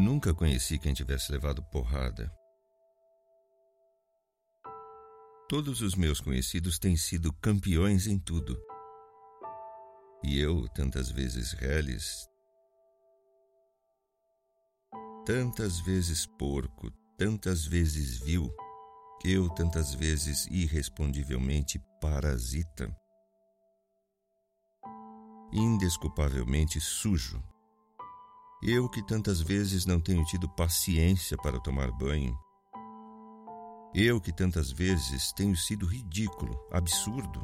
Nunca conheci quem tivesse levado porrada. Todos os meus conhecidos têm sido campeões em tudo. E eu, tantas vezes reles, tantas vezes porco, tantas vezes vil, eu tantas vezes irrespondivelmente parasita, indesculpavelmente sujo, eu que tantas vezes não tenho tido paciência para tomar banho, eu que tantas vezes tenho sido ridículo, absurdo,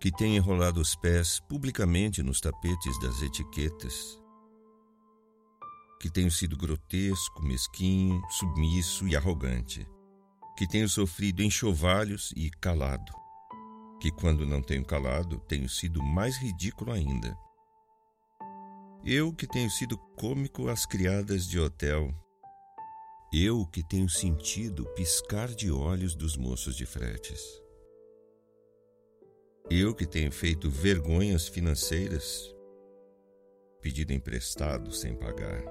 que tenho enrolado os pés publicamente nos tapetes das etiquetas, que tenho sido grotesco, mesquinho, submisso e arrogante, que tenho sofrido enxovalhos e calado, que quando não tenho calado tenho sido mais ridículo ainda. Eu que tenho sido cômico às criadas de hotel, eu que tenho sentido piscar de olhos dos moços de fretes. Eu que tenho feito vergonhas financeiras, pedido emprestado sem pagar.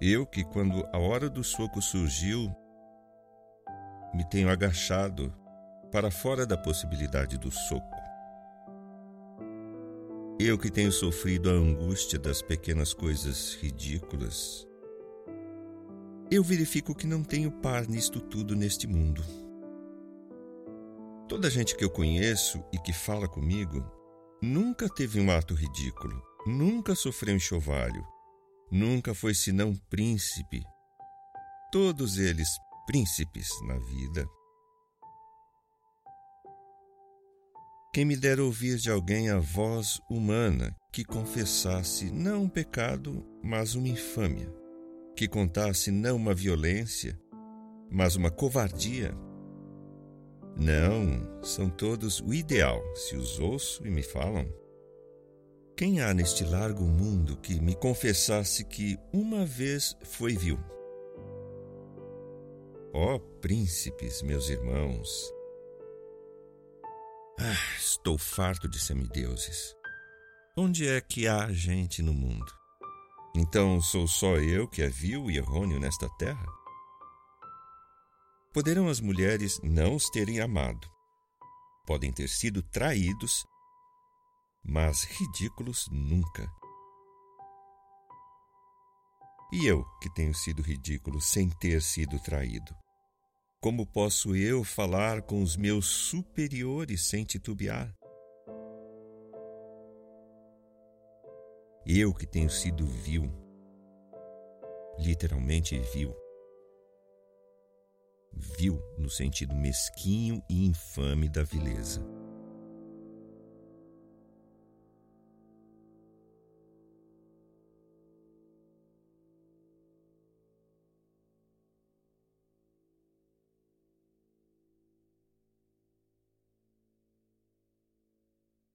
Eu que, quando a hora do soco surgiu, me tenho agachado para fora da possibilidade do soco. Eu que tenho sofrido a angústia das pequenas coisas ridículas. Eu verifico que não tenho par nisto tudo neste mundo. Toda gente que eu conheço e que fala comigo nunca teve um ato ridículo, nunca sofreu enxovalho, nunca foi senão príncipe. Todos eles príncipes na vida. Quem me dera ouvir de alguém a voz humana que confessasse não um pecado, mas uma infâmia, que contasse não uma violência, mas uma covardia. Não, são todos o ideal, se os ouço e me falam. Quem há neste largo mundo que me confessasse que uma vez foi vil? Ó oh, príncipes, meus irmãos! Ah, estou farto de semideuses. Onde é que há gente no mundo? Então sou só eu que é vil e errôneo nesta terra? Poderão as mulheres não os terem amado, podem ter sido traídos mas ridículos nunca. E eu, que tenho sido ridículo sem ter sido traído? Como posso eu falar com os meus superiores sem titubear? Eu que tenho sido vil, literalmente vil, vil no sentido mesquinho e infame da vileza.